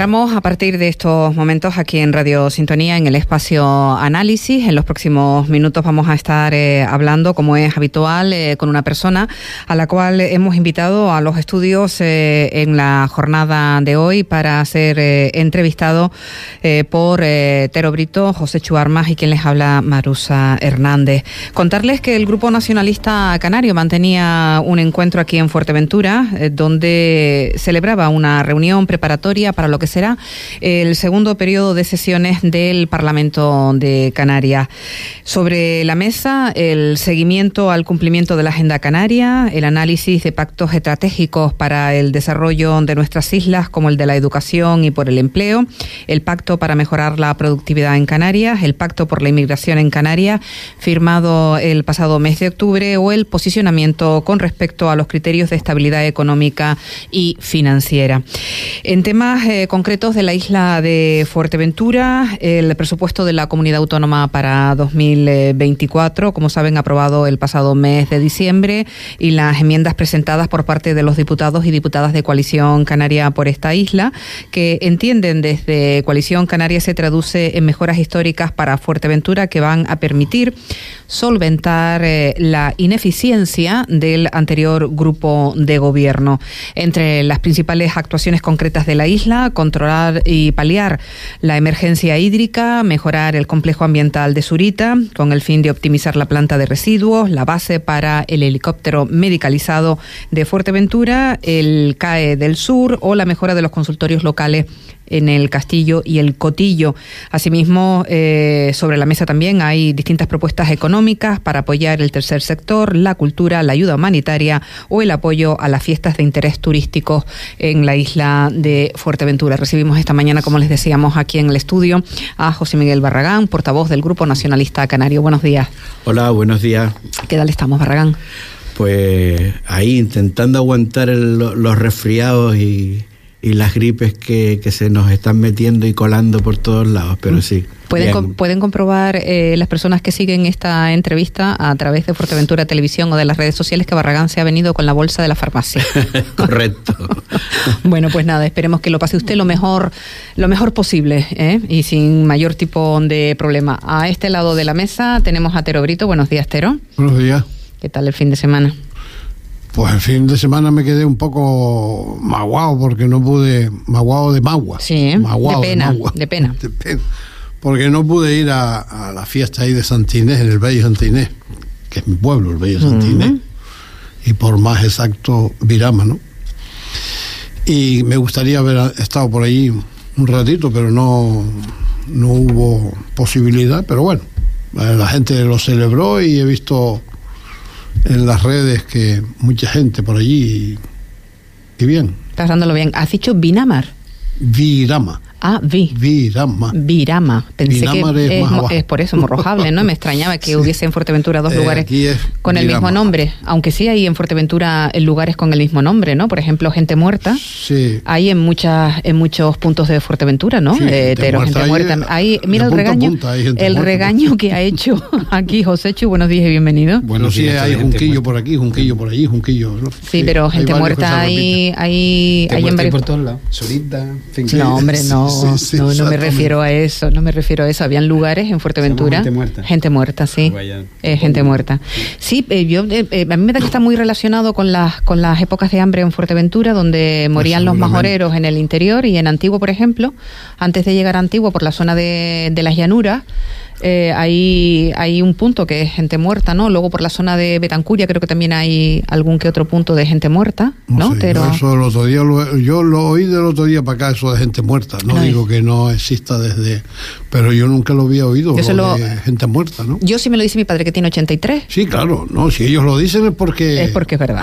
Entramos a partir de estos momentos aquí en Radio Sintonía en el espacio análisis. En los próximos minutos vamos a estar eh, hablando, como es habitual, eh, con una persona a la cual hemos invitado a los estudios eh, en la jornada de hoy para ser entrevistado por Tero Brito, José Chuarmas y quien les habla Marusa Hernández. Contarles que el Grupo Nacionalista Canario mantenía un encuentro aquí en Fuerteventura donde celebraba una reunión preparatoria para lo que será el segundo periodo de sesiones del Parlamento de Canarias. Sobre la mesa, el seguimiento al cumplimiento de la Agenda Canaria, el análisis de pactos estratégicos para el desarrollo de nuestras islas, como el de la educación y por el empleo, el pacto para mejorar la productividad en Canarias, el pacto por la inmigración en Canarias, firmado el pasado mes de octubre, o el posicionamiento con respecto a los criterios de estabilidad económica y financiera. En temas eh, concretos de la isla de Fuerteventura, el presupuesto de la comunidad autónoma para 2024, como saben, aprobado el pasado mes de diciembre, y las enmiendas presentadas por parte de los diputados y diputadas de Coalición Canaria por esta isla, que entienden desde Coalición Canaria se traduce en mejoras históricas para Fuerteventura que van a permitir solventar eh, la ineficiencia del anterior grupo de gobierno. Entre las principales actuaciones concretas de la isla, controlar y paliar la emergencia hídrica, mejorar el complejo ambiental de Surita, con el fin de optimizar la planta de residuos, la base para el helicóptero medicalizado de Fuerteventura, el CAE del Sur o la mejora de los consultorios locales en el Castillo y el Cotillo. Asimismo, eh, sobre la mesa también hay distintas propuestas económicas para apoyar el tercer sector, la cultura, la ayuda humanitaria o el apoyo a las fiestas de interés turístico en la isla de Fuerteventura. Recibimos esta mañana, como les decíamos, aquí en el estudio a José Miguel Barragán, portavoz del Grupo Nacionalista Canario. Buenos días. Hola, buenos días. ¿Qué tal estamos, Barragán? Pues ahí intentando aguantar los resfriados y y las gripes que, que, se nos están metiendo y colando por todos lados, pero mm. sí. Pueden, pueden comprobar eh, las personas que siguen esta entrevista a través de Fuerteventura Televisión o de las redes sociales que Barragán se ha venido con la bolsa de la farmacia. Correcto. bueno, pues nada, esperemos que lo pase usted lo mejor, lo mejor posible ¿eh? y sin mayor tipo de problema. A este lado de la mesa tenemos a Tero Brito. Buenos días, Tero. Buenos días. ¿Qué tal el fin de semana? Pues el fin de semana me quedé un poco maguado porque no pude, maguado de magua. Sí, ¿eh? de, pena, de, pena, Porque no pude ir a, la fiesta ahí de Santinés, en el Bello Santinés, que es mi pueblo, el Bello Santinés. Y por más exacto, Virama, ¿no? Y me gustaría haber estado por ahí un ratito, pero no, no hubo posibilidad. Pero bueno, la gente lo celebró y he visto en las redes que mucha gente por allí y, bien. Estás dándolo bien. ¿Has dicho Binamar? Virama. Ah, vi. Virama. Virama. Pensé que es, por eso morrojable, ¿no? Me extrañaba que hubiese en Fuerteventura dos eh, lugares con el mismo nombre. Aunque sí hay en Fuerteventura lugares con el mismo nombre, ¿no? Por ejemplo, Gente Muerta. Sí. Hay en muchas en muchos puntos de Fuerteventura, ¿no? Eh, gente, muerta. mira el regaño, el regaño que ha hecho aquí José Chu. Buenos días y bienvenido. Buenos días. hay Junquillo por aquí, Junquillo por allí, Junquillo. Sí, pero Gente Muerta hay, hay, hay en varios... por todos lados. Solita, No, hombre, no no, no me refiero a eso, no me refiero a eso. Habían lugares en Fuerteventura. Gente muerta. Gente muerta, sí. Eh, gente muerta. Sí, eh, yo, eh, a mí me da que está muy relacionado con las, con las épocas de hambre en Fuerteventura, donde morían los majoreros en el interior y en Antiguo, por ejemplo, antes de llegar a Antiguo por la zona de, de las llanuras eh, hay, hay un punto que es gente muerta, ¿no? Luego por la zona de Betancuria creo que también hay algún que otro punto de gente muerta, ¿no? Pero... Eso el otro día yo lo oí del otro día para acá, eso de gente muerta. No digo que no exista desde... Pero yo nunca lo había oído, lo de gente muerta, ¿no? Yo sí me lo dice mi padre que tiene 83. Sí, claro, no, si ellos lo dicen es porque... Es porque es verdad.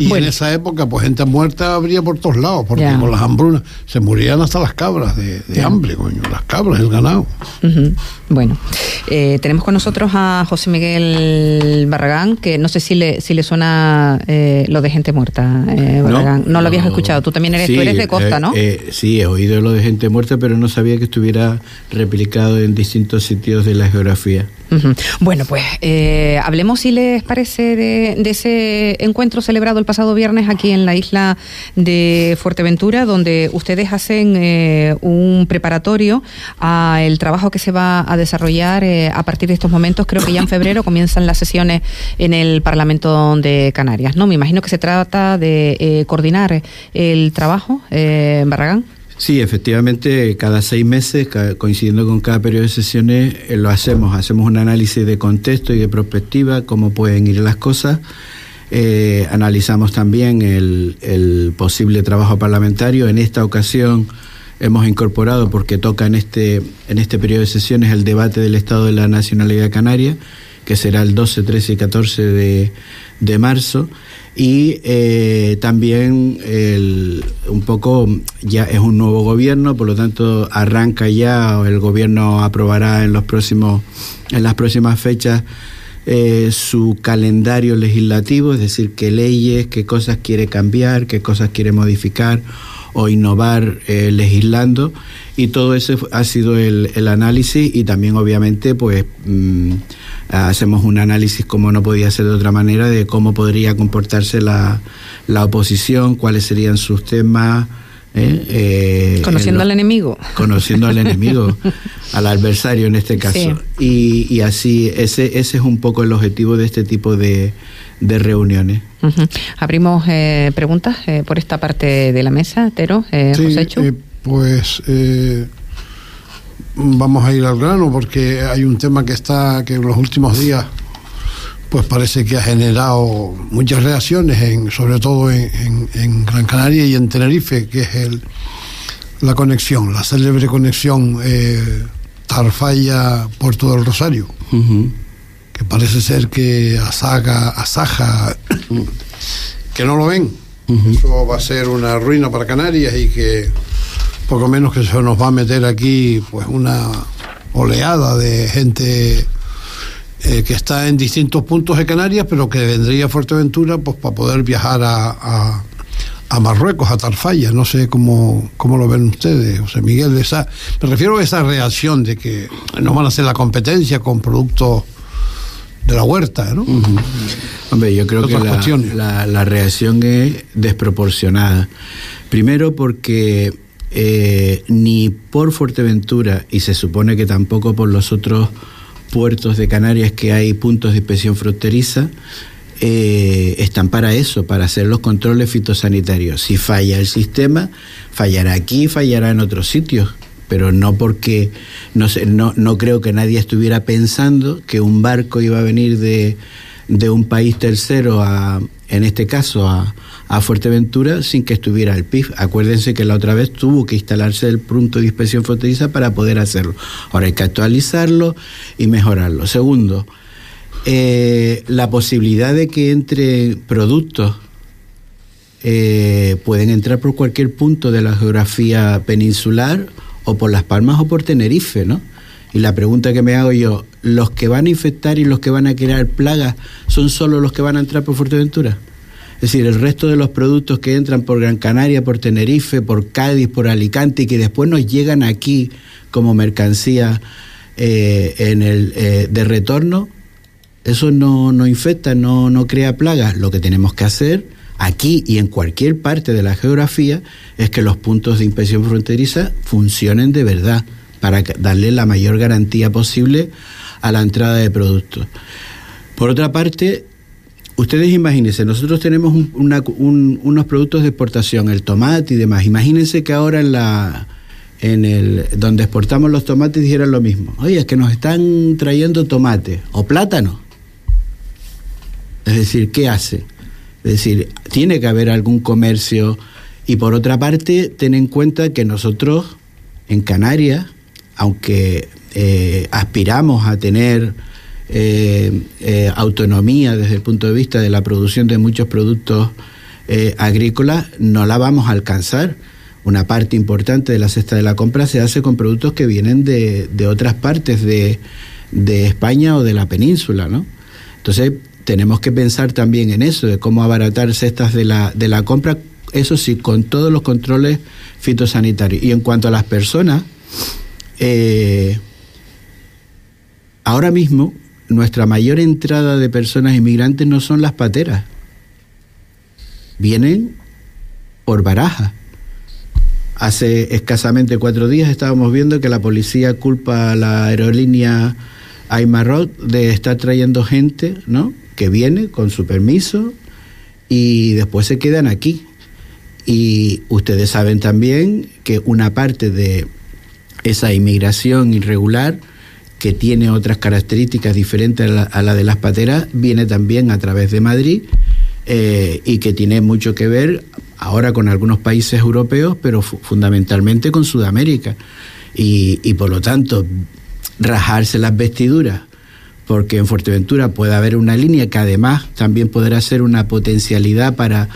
y en esa época, pues gente muerta habría por todos lados, porque con las hambrunas se morían hasta las cabras de, hambre, coño, las cabras, el ganado. Bueno, Eh, tenemos con nosotros a José Miguel Barragán, que no sé si le, si le suena eh, lo de gente muerta, eh, Barragán. No, lo habías escuchado. Tú también eres, tú eres de costa, ¿no? sí, he oído lo de gente muerta, pero no sabía que estuviera replicado en distintos sitios de la geografía. Bueno, pues hablemos, si les parece, de, ese encuentro celebrado el pasado viernes aquí en la isla de Fuerteventura, donde ustedes hacen un preparatorio al trabajo que se va a desarrollar eh, a partir de estos momentos. Creo que ya en febrero comienzan las sesiones en el Parlamento de Canarias. No, me imagino que se trata de eh, coordinar el trabajo, eh, Barragán. Sí, efectivamente, cada seis meses, coincidiendo con cada periodo de sesiones, lo hacemos. Hacemos un análisis de contexto y de perspectiva, cómo pueden ir las cosas. analizamos también el, el, posible trabajo parlamentario. En esta ocasión hemos incorporado, porque toca en este, en este periodo de sesiones, el debate del Estado de la Nacionalidad Canaria, que será el 12, 13 y 14 de, de marzo. Y eh, también el, un poco ya es un nuevo gobierno, por lo tanto arranca ya, el gobierno aprobará en los próximos, en las próximas fechas eh, su calendario legislativo, es decir, qué leyes, qué cosas quiere cambiar, qué cosas quiere modificar o innovar eh, legislando. Y todo eso ha sido el, el análisis y también obviamente pues mm, hacemos un análisis como no podía ser de otra manera de cómo podría comportarse la, la oposición, cuáles serían sus temas. ¿eh? Eh, conociendo al enemigo. Conociendo al enemigo, al adversario en este caso. Y, y así, ese, ese es un poco el objetivo de este tipo de, de reuniones. Abrimos eh, preguntas eh, por esta parte de la mesa, Tero, eh, sí, pues vamos a ir al grano porque hay un tema que está que en los últimos días pues parece que ha generado muchas reacciones, en, sobre todo en, Gran Canaria y en Tenerife, que es el, la conexión, la célebre conexión Tarfaya-Puerto del Rosario que parece ser que Asaga, Asaja, que no lo ven. Eso va a ser una ruina para Canarias y que poco menos que se nos va a meter aquí pues una oleada de gente eh, que está en distintos puntos de Canarias, pero que vendría a Fuerteventura pues para poder viajar a, a, Marruecos, a Tarfaya. No sé cómo, cómo lo ven ustedes, José Miguel. Esa, me refiero a esa reacción de que no van a hacer la competencia con productos de la huerta, ¿no? Hombre, yo creo que la, la, reacción es desproporcionada. Primero porque eh, ni por Fuerteventura, y se supone que tampoco por los otros puertos de Canarias que hay puntos de inspección fronteriza, eh, están para eso, para hacer los controles fitosanitarios. Si falla el sistema, fallará aquí, fallará en otros sitios pero no porque no, sé, no, no creo que nadie estuviera pensando que un barco iba a venir de, de un país tercero a, en este caso, a, a, Fuerteventura sin que estuviera el PIF. Acuérdense que la otra vez tuvo que instalarse el punto de inspección fronteriza para poder hacerlo. Ahora hay que actualizarlo y mejorarlo. Segundo, eh, la posibilidad de que entre productos eh, pueden entrar por cualquier punto de la geografía peninsular o por Las Palmas o por Tenerife, ¿no? Y la pregunta que me hago yo, ¿los que van a infectar y los que van a crear plagas son solo los que van a entrar por Fuerteventura? Es decir, el resto de los productos que entran por Gran Canaria, por Tenerife, por Cádiz, por Alicante y que después nos llegan aquí como mercancía eh, en el, eh, de retorno, eso no, no infecta, no, no crea plagas. Lo que tenemos que hacer aquí y en cualquier parte de la geografía es que los puntos de inspección fronteriza funcionen de verdad para darle la mayor garantía posible a la entrada de productos. Por otra parte, ustedes imagínense, nosotros tenemos unos productos de exportación, el tomate y demás. Imagínense que ahora en la en el donde exportamos los tomates dijeran lo mismo. Oye, es que nos están trayendo tomate o plátano. Es decir, ¿qué hacen? Es decir, tiene que haber algún comercio. Y por otra parte, ten en cuenta que nosotros en Canarias, aunque eh, aspiramos a tener eh, eh, autonomía desde el punto de vista de la producción de muchos productos agrícolas, no la vamos a alcanzar. Una parte importante de la cesta de la compra se hace con productos que vienen de, de otras partes de, de España o de la península, ¿no? Entonces tenemos que pensar también en eso, de cómo abaratar cestas de la, de la compra, eso sí, con todos los controles fitosanitarios. Y en cuanto a las personas, eh, ahora mismo nuestra mayor entrada de personas inmigrantes no son las pateras, vienen por baraja. Hace escasamente cuatro días estábamos viendo que la policía culpa a la aerolínea Aymarot de estar trayendo gente, ¿no? Que viene con su permiso y después se quedan aquí. Y ustedes saben también que una parte de esa inmigración irregular que tiene otras características diferentes a la, de las pateras, viene también a través de Madrid eh, y que tiene mucho que ver ahora con algunos países europeos, pero fundamentalmente con Sudamérica. Y, y por lo tanto, rajarse las vestiduras, porque en Fuerteventura puede haber una línea que además también podrá ser una potencialidad para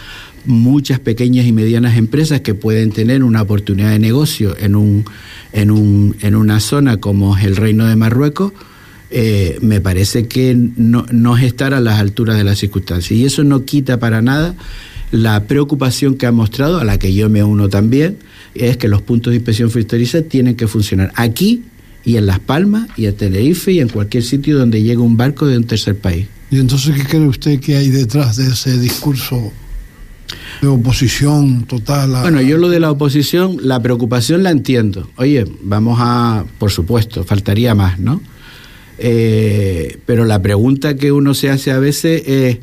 muchas pequeñas y medianas empresas que pueden tener una oportunidad de negocio en, un, en, un, en una zona como es el Reino de Marruecos, eh, me parece que no, no es estar a las alturas de las circunstancias. Y eso no quita para nada la preocupación que ha mostrado, a la que yo me uno también, es que los puntos de inspección fronteriza tienen que funcionar aquí y en Las Palmas y en Tenerife y en cualquier sitio donde llegue un barco de un tercer país. ¿Y entonces qué cree usted que hay detrás de ese discurso de oposición total. Bueno, yo lo de la oposición, la preocupación la entiendo. Oye, vamos a, por supuesto, faltaría más, ¿no? Eh, pero la pregunta que uno se hace a veces es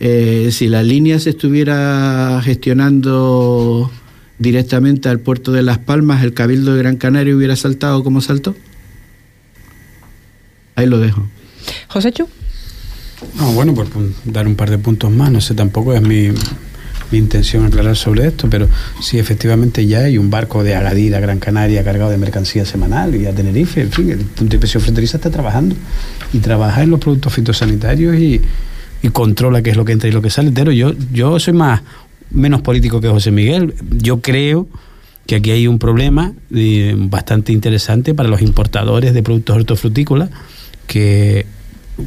eh, si la línea se estuviera gestionando directamente al puerto de Las Palmas, el Cabildo de Gran Canaria hubiera saltado como saltó. Ahí lo dejo. José Chu. No, bueno, por dar un par de puntos más, no sé, tampoco es mi, mi intención aclarar sobre esto, pero sí, efectivamente ya hay un barco de Agadir a Gran Canaria cargado de mercancía semanal y a Tenerife, en fin, el punto de inspección fronteriza está trabajando y trabaja en los productos fitosanitarios y, controla qué es lo que entra y lo que sale. Pero yo, yo soy más menos político que José Miguel. Yo creo que aquí hay un problema eh, bastante interesante para los importadores de productos hortofrutícolas que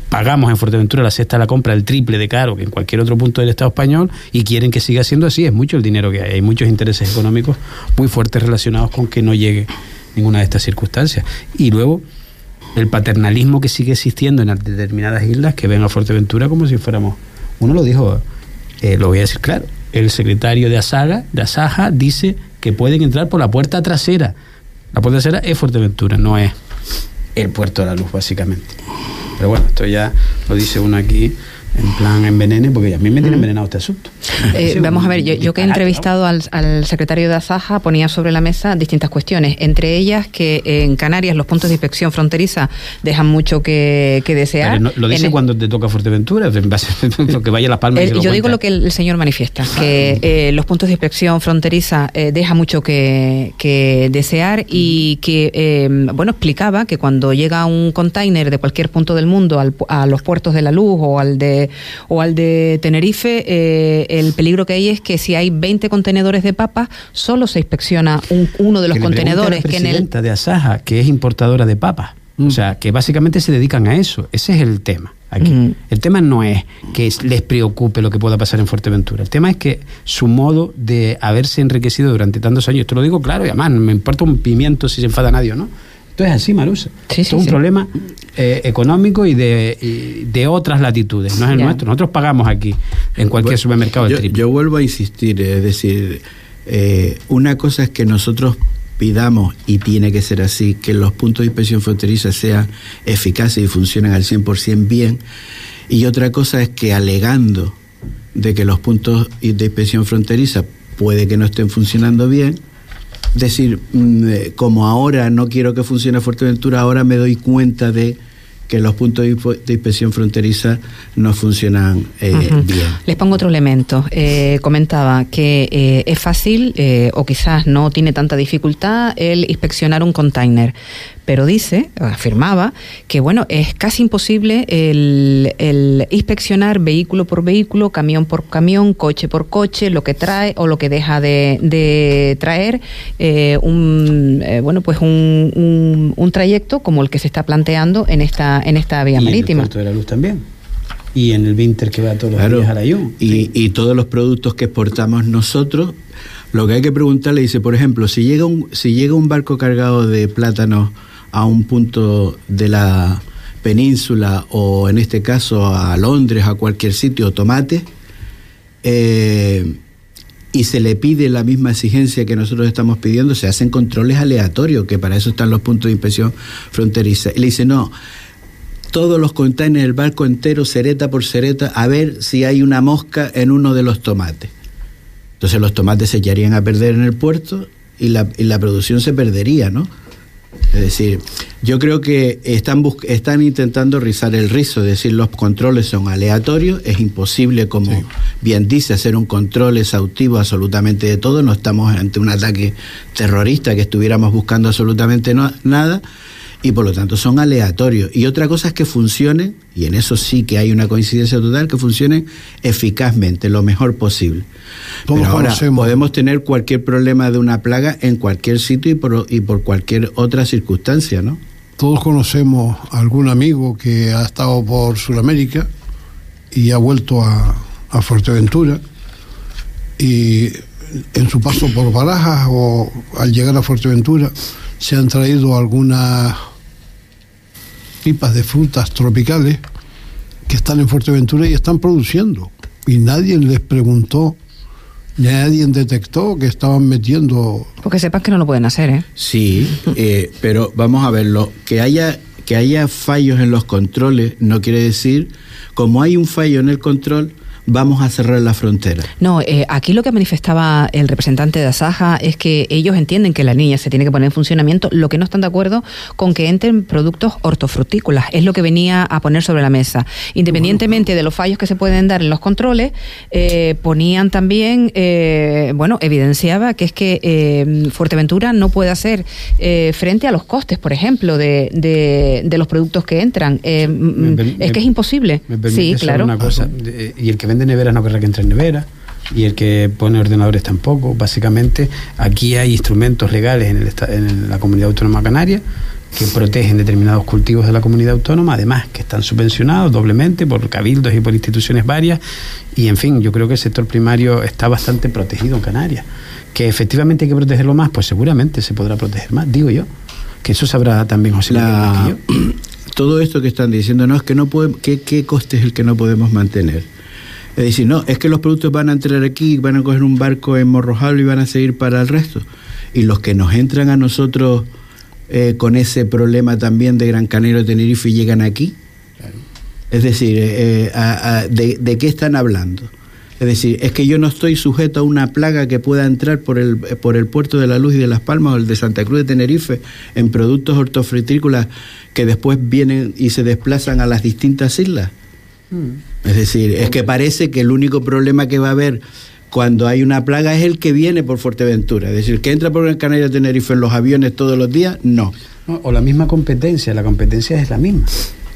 pagamos en Fuerteventura la cesta de la compra el triple de caro que en cualquier otro punto del Estado español y quieren que siga siendo así. Es mucho el dinero que hay. Hay muchos intereses económicos muy fuertes relacionados con que no llegue ninguna de estas circunstancias. Y luego el paternalismo que sigue existiendo en determinadas islas que ven a Fuerteventura como si fuéramos. Uno lo dijo, eh, lo voy a decir claro. El secretario de Asaga, de Asaja, dice que pueden entrar por la puerta trasera. La puerta trasera es Fuerteventura, no es el puerto de la luz, básicamente. Pero bueno, esto ya lo dice uno aquí en plan envenene, porque a mí me tiene envenenado este asunto. Eh, vamos a ver, yo, que he entrevistado al, secretario de Asaja ponía sobre la mesa distintas cuestiones, entre ellas que en Canarias los puntos de inspección fronteriza dejan mucho que, desear. lo dice cuando te toca Fuerteventura, lo que vaya a Las Palmas. yo digo lo que el, señor manifiesta, que eh, los puntos de inspección fronteriza eh, deja mucho que, desear y que, bueno, explicaba que cuando llega un container de cualquier punto del mundo a los puertos de la luz o al de o al de Tenerife, eh, el peligro que hay es que si hay 20 contenedores de papas, solo se inspecciona uno de los contenedores. que en el... de Asaja, que es importadora de papas. O mm. sea, que básicamente se dedican a eso. Ese es el tema. Aquí. El tema no es que les preocupe lo que pueda pasar en Fuerteventura. El tema es que su modo de haberse enriquecido durante tantos años, esto lo digo claro, y además no me importa un pimiento si se enfada nadie o no. Esto es así, Marusa. es un problema eh, económico y de, de, otras latitudes, no es el nuestro. Nosotros pagamos aquí, en cualquier supermercado yo, Yo vuelvo a insistir, es decir, eh, una cosa es que nosotros pidamos, y tiene que ser así, que los puntos de inspección fronteriza sean eficaces y funcionen al 100% bien, y otra cosa es que alegando de que los puntos de inspección fronteriza puede que no estén funcionando bien, decir, mm, eh, como ahora no quiero que funcione Fuerteventura, ahora me doy cuenta de que los puntos de inspección fronteriza no funcionan eh, bien. Les pongo otro elemento. Eh, comentaba que es fácil o quizás no tiene tanta dificultad el inspeccionar un container, pero dice, afirmaba, que bueno, es casi imposible el, inspeccionar vehículo por vehículo, camión por camión, coche por coche, lo que trae o lo que deja de, traer eh, un eh, bueno pues un, un, trayecto como el que se está planteando en esta en esta vía marítima. En el puerto de la luz también. Y en el Winter que va todos los días a la Y, y todos los productos que exportamos nosotros, lo que hay que preguntarle dice, por ejemplo, si llega un, si llega un barco cargado de plátanos a un punto de la península o en este caso a Londres, a cualquier sitio, tomate, eh, y se le pide la misma exigencia que nosotros estamos pidiendo, se hacen controles aleatorios, que para eso están los puntos de inspección fronteriza. Y le dice, no, todos los containers del barco entero, cereta por cereta, a ver si hay una mosca en uno de los tomates. Entonces los tomates se echarían a perder en el puerto y la, y la producción se perdería, ¿no? Es decir, yo creo que están, están intentando rizar el rizo, es decir, los controles son aleatorios, es imposible, como bien dice, hacer un control exhaustivo absolutamente de todo, no estamos ante un ataque terrorista que estuviéramos buscando absolutamente nada, y por lo tanto son aleatorios. Y otra cosa es que funcionen, y en eso sí que hay una coincidencia total, que funcionen eficazmente, lo mejor posible. Pero ahora podemos tener cualquier problema de una plaga en cualquier sitio y por, y por cualquier otra circunstancia, ¿no? Todos conocemos a algún amigo que ha estado por Sudamérica y ha vuelto a, a Fuerteventura y en su paso por Barajas o al llegar a Fuerteventura se han traído algunas pipas de frutas tropicales que están en Fuerteventura y están produciendo. Y nadie les preguntó, nadie detectó que estaban metiendo... Porque sepas que no lo pueden hacer, ¿eh? Sí, eh, pero vamos a verlo. Que haya, que haya fallos en los controles no quiere decir, como hay un fallo en el control, vamos a cerrar la frontera. No, eh, aquí lo que manifestaba el representante de Asaja es que ellos entienden que la línea se tiene que poner en funcionamiento, lo que no están de acuerdo con que entren productos hortofrutícolas, es lo que venía a poner sobre la mesa. Independientemente de los fallos que se pueden dar en los controles, eh, ponían también, eh, bueno, evidenciaba que es que Fuerteventura no puede hacer frente a los costes, por ejemplo, de, de, los productos que entran. es que es imposible. sí, claro. Una cosa, y el que vende neveras no querrá que entre en nevera y el que pone ordenadores tampoco. Básicamente, aquí hay instrumentos legales en, el, en la comunidad autónoma canaria que protegen determinados cultivos de la comunidad autónoma, además que están subvencionados doblemente por cabildos y por instituciones varias, y en fin, yo creo que el sector primario está bastante protegido en Canarias. Que efectivamente hay que protegerlo más, pues seguramente se podrá proteger más, digo yo. Que eso sabrá también José la... Todo esto que están diciendo, no es que no podemos, ¿qué, ¿qué coste es el que no podemos mantener? Es decir, no, es que los productos van a entrar aquí, van a coger un barco en Morrojalo y van a seguir para el resto. Y los que nos entran a nosotros eh, con ese problema también de Gran Canaria de Tenerife llegan aquí. Es decir, eh, eh, de, de, qué están hablando? Es decir, es que yo no estoy sujeto a una plaga que pueda entrar por el, por el puerto de la Luz y de Las Palmas o el de Santa Cruz de Tenerife en productos hortofrutícolas que después vienen y se desplazan a las distintas islas. Mm. Es decir, es que parece que el único problema que va a haber cuando hay una plaga es el que viene por Fuerteventura. Es decir, que entra por el Canario de Tenerife en los aviones todos los días, no. O la misma competencia, la competencia es la misma.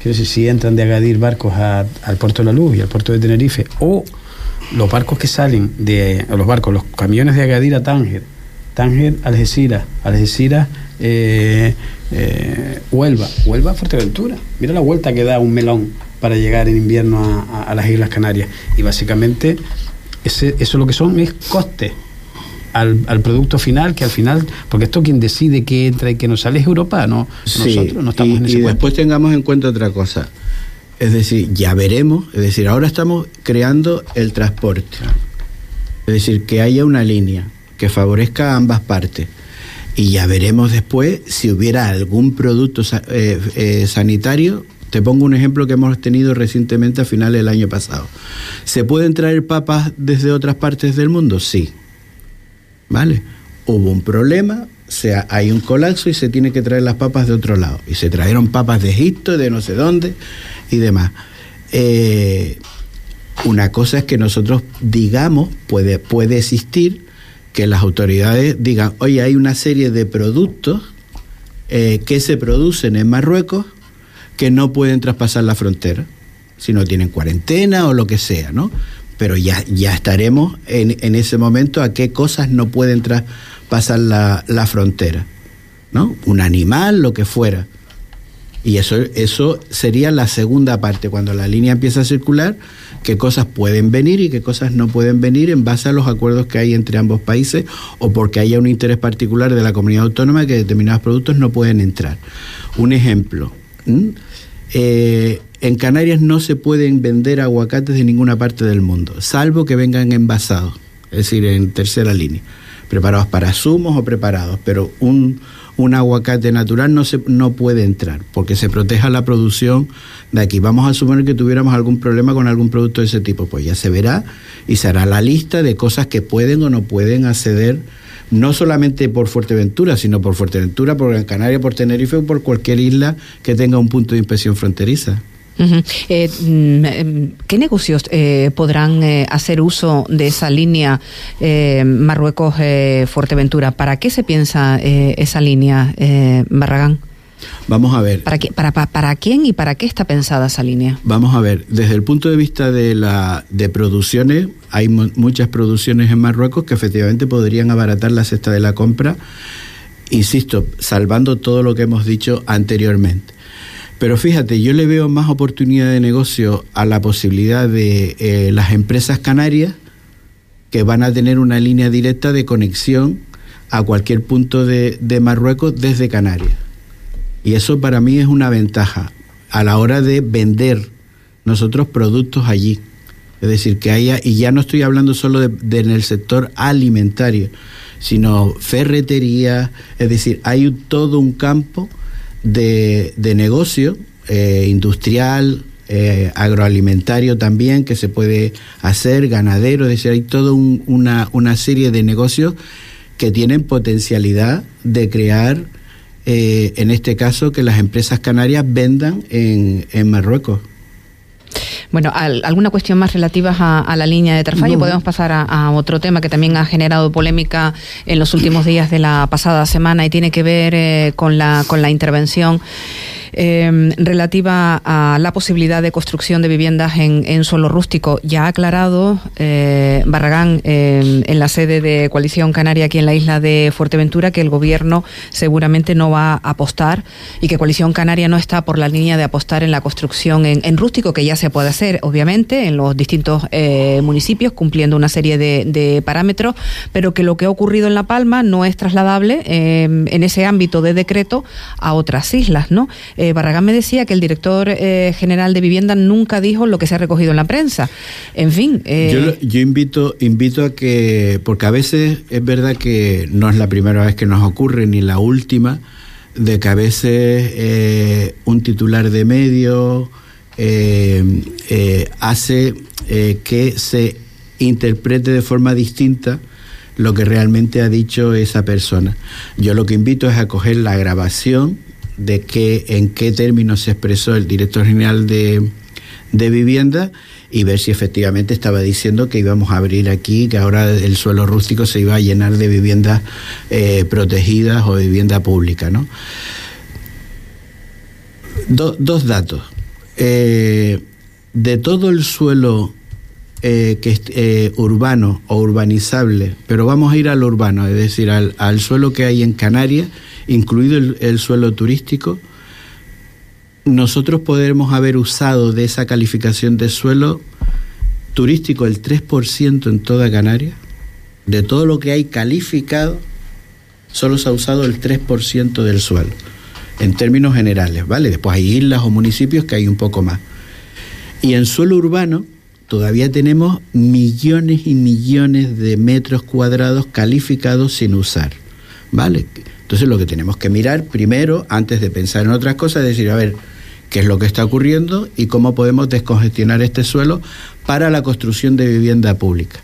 Quiero decir, si entran de Agadir barcos al puerto de la Luz y al puerto de Tenerife, o los barcos que salen de los barcos, los camiones de Agadir a Tánger, Tánger, Algeciras, Algeciras, eh, eh, Huelva, Huelva, Fuerteventura. Mira la vuelta que da un melón para llegar en invierno a, las Islas Canarias. Y básicamente ese, eso lo que son es costes al, producto final, que al final, porque esto quien decide que entra y que no sale es Europa, no nosotros no estamos y, en ese Y después tengamos en cuenta otra cosa. Es decir, ya veremos, es decir, ahora estamos creando el transporte. Es decir, que haya una línea que favorezca a ambas partes. Y ya veremos después si hubiera algún producto eh, eh, sanitario te pongo un ejemplo que hemos tenido recientemente a finales del año pasado. ¿Se pueden traer papas desde otras partes del mundo? Sí. ¿Vale? Hubo un problema, sea, hay un colapso y se tiene que traer las papas de otro lado. Y se trajeron papas de Egipto, de no sé dónde y demás. Eh, una cosa es que nosotros digamos, puede, puede existir que las autoridades digan, oye, hay una serie de productos eh, que se producen en Marruecos que no pueden traspasar la frontera, si no tienen cuarentena o lo que sea, ¿no? Pero ya, ya estaremos en, en ese momento a qué cosas no pueden traspasar la, la frontera, ¿no? Un animal, lo que fuera. Y eso, eso sería la segunda parte, cuando la línea empieza a circular, qué cosas pueden venir y qué cosas no pueden venir en base a los acuerdos que hay entre ambos países o porque haya un interés particular de la comunidad autónoma que determinados productos no pueden entrar. Un ejemplo. Eh, en Canarias no se pueden vender aguacates de ninguna parte del mundo, salvo que vengan envasados, es decir, en tercera línea, preparados para zumos o preparados, pero un, un aguacate natural no, se, no puede entrar porque se proteja la producción de aquí. Vamos a suponer que tuviéramos algún problema con algún producto de ese tipo, pues ya se verá y se hará la lista de cosas que pueden o no pueden acceder no solamente por Fuerteventura, sino por Fuerteventura, por Gran Canaria, por Tenerife o por cualquier isla que tenga un punto de inspección fronteriza. Eh, mm, em, ¿Qué negocios eh, podrán eh, hacer uso de esa línea Marruecos-Fuerteventura? ¿Para qué se piensa esa línea, Barragán? Vamos a ver. ¿Para, qué, para, para, quién y para qué está pensada esa línea? Vamos a ver. Desde el punto de vista de, la, de producciones, hay muchas producciones en Marruecos que efectivamente podrían abaratar la cesta de la compra, insisto, salvando todo lo que hemos dicho anteriormente. Pero fíjate, yo le veo más oportunidad de negocio a la posibilidad de eh, las empresas canarias que van a tener una línea directa de conexión a cualquier punto de, de Marruecos desde Canarias. Y eso para mí es una ventaja a la hora de vender nosotros productos allí. Es decir, que haya, y ya no estoy hablando solo de, en el sector alimentario, sino ferretería, es decir, hay todo un campo de, de negocio eh, industrial, eh, agroalimentario también que se puede hacer, ganadero, es decir, hay toda una, una serie de negocios que tienen potencialidad de crear, eh, en este caso, que las empresas canarias vendan en, en Marruecos. Bueno, alguna cuestión más relativa a, la línea de Tarfallo. Podemos pasar a, otro tema que también ha generado polémica en los últimos días de la pasada semana y tiene que ver eh, con, la, con la intervención eh, relativa a la posibilidad de construcción de viviendas en, en suelo rústico. Ya ha aclarado eh, Barragán eh, en la sede de Coalición Canaria aquí en la isla de Fuerteventura que el gobierno seguramente no va a apostar y que Coalición Canaria no está por la línea de apostar en la construcción en, rústico, que ya se puede hacer, obviamente, en los distintos eh, municipios, cumpliendo una serie de, de, parámetros, pero que lo que ha ocurrido en La Palma no es trasladable eh, en ese ámbito de decreto a otras islas, ¿no? Eh, Barragán me decía que el director eh, general de vivienda nunca dijo lo que se ha recogido en la prensa. En fin. Eh, yo, invito, invito a que, porque a veces es verdad que no es la primera vez que nos ocurre, ni la última, de que a veces un titular de medio hace que se interprete de forma distinta lo que realmente ha dicho esa persona. Yo lo que invito es a coger la grabación de qué, en qué términos se expresó el director general de, de vivienda y ver si efectivamente estaba diciendo que íbamos a abrir aquí, que ahora el suelo rústico se iba a llenar de viviendas eh, protegidas o vivienda pública. ¿no? dos datos. Eh, de todo el suelo eh, que eh, urbano o urbanizable, pero vamos a ir al urbano, es decir, al, al suelo que hay en Canarias, incluido el, suelo turístico, nosotros podremos haber usado de esa calificación de suelo turístico el 3% en toda Canarias. De todo lo que hay calificado, solo se ha usado el 3% del suelo, en términos generales, ¿vale? Después hay islas o municipios que hay un poco más. Y en suelo urbano todavía tenemos millones y millones de metros cuadrados calificados sin usar, ¿vale? Entonces lo que tenemos que mirar primero, antes de pensar en otras cosas, es decir, a ver, qué es lo que está ocurriendo y cómo podemos descongestionar este suelo para la construcción de vivienda pública.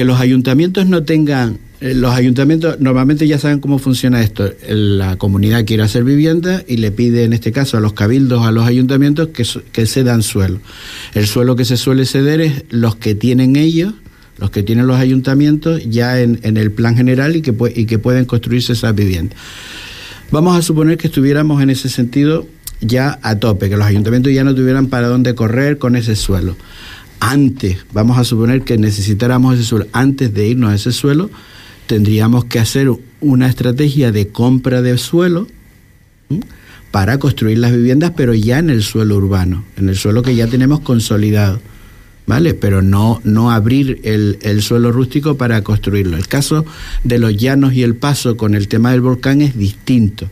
Que los ayuntamientos no tengan, eh, los ayuntamientos normalmente ya saben cómo funciona esto. La comunidad quiere hacer vivienda y le pide en este caso a los cabildos, a los ayuntamientos que, que cedan suelo. El suelo que se suele ceder es los que tienen ellos los que tienen los ayuntamientos ya en, el plan general y que, y que pueden construirse esas viviendas. Vamos a suponer que estuviéramos en ese sentido ya a tope, que los ayuntamientos ya no tuvieran para dónde correr con ese suelo. Antes, vamos a suponer que necesitáramos ese suelo, antes de irnos a ese suelo, tendríamos que hacer una estrategia de compra de suelo para construir las viviendas, pero ya en el suelo urbano, en el suelo que ya tenemos consolidado. ¿Vale? Pero no, no abrir el, el, suelo rústico para construirlo. El caso de los llanos y el paso con el tema del volcán es distinto.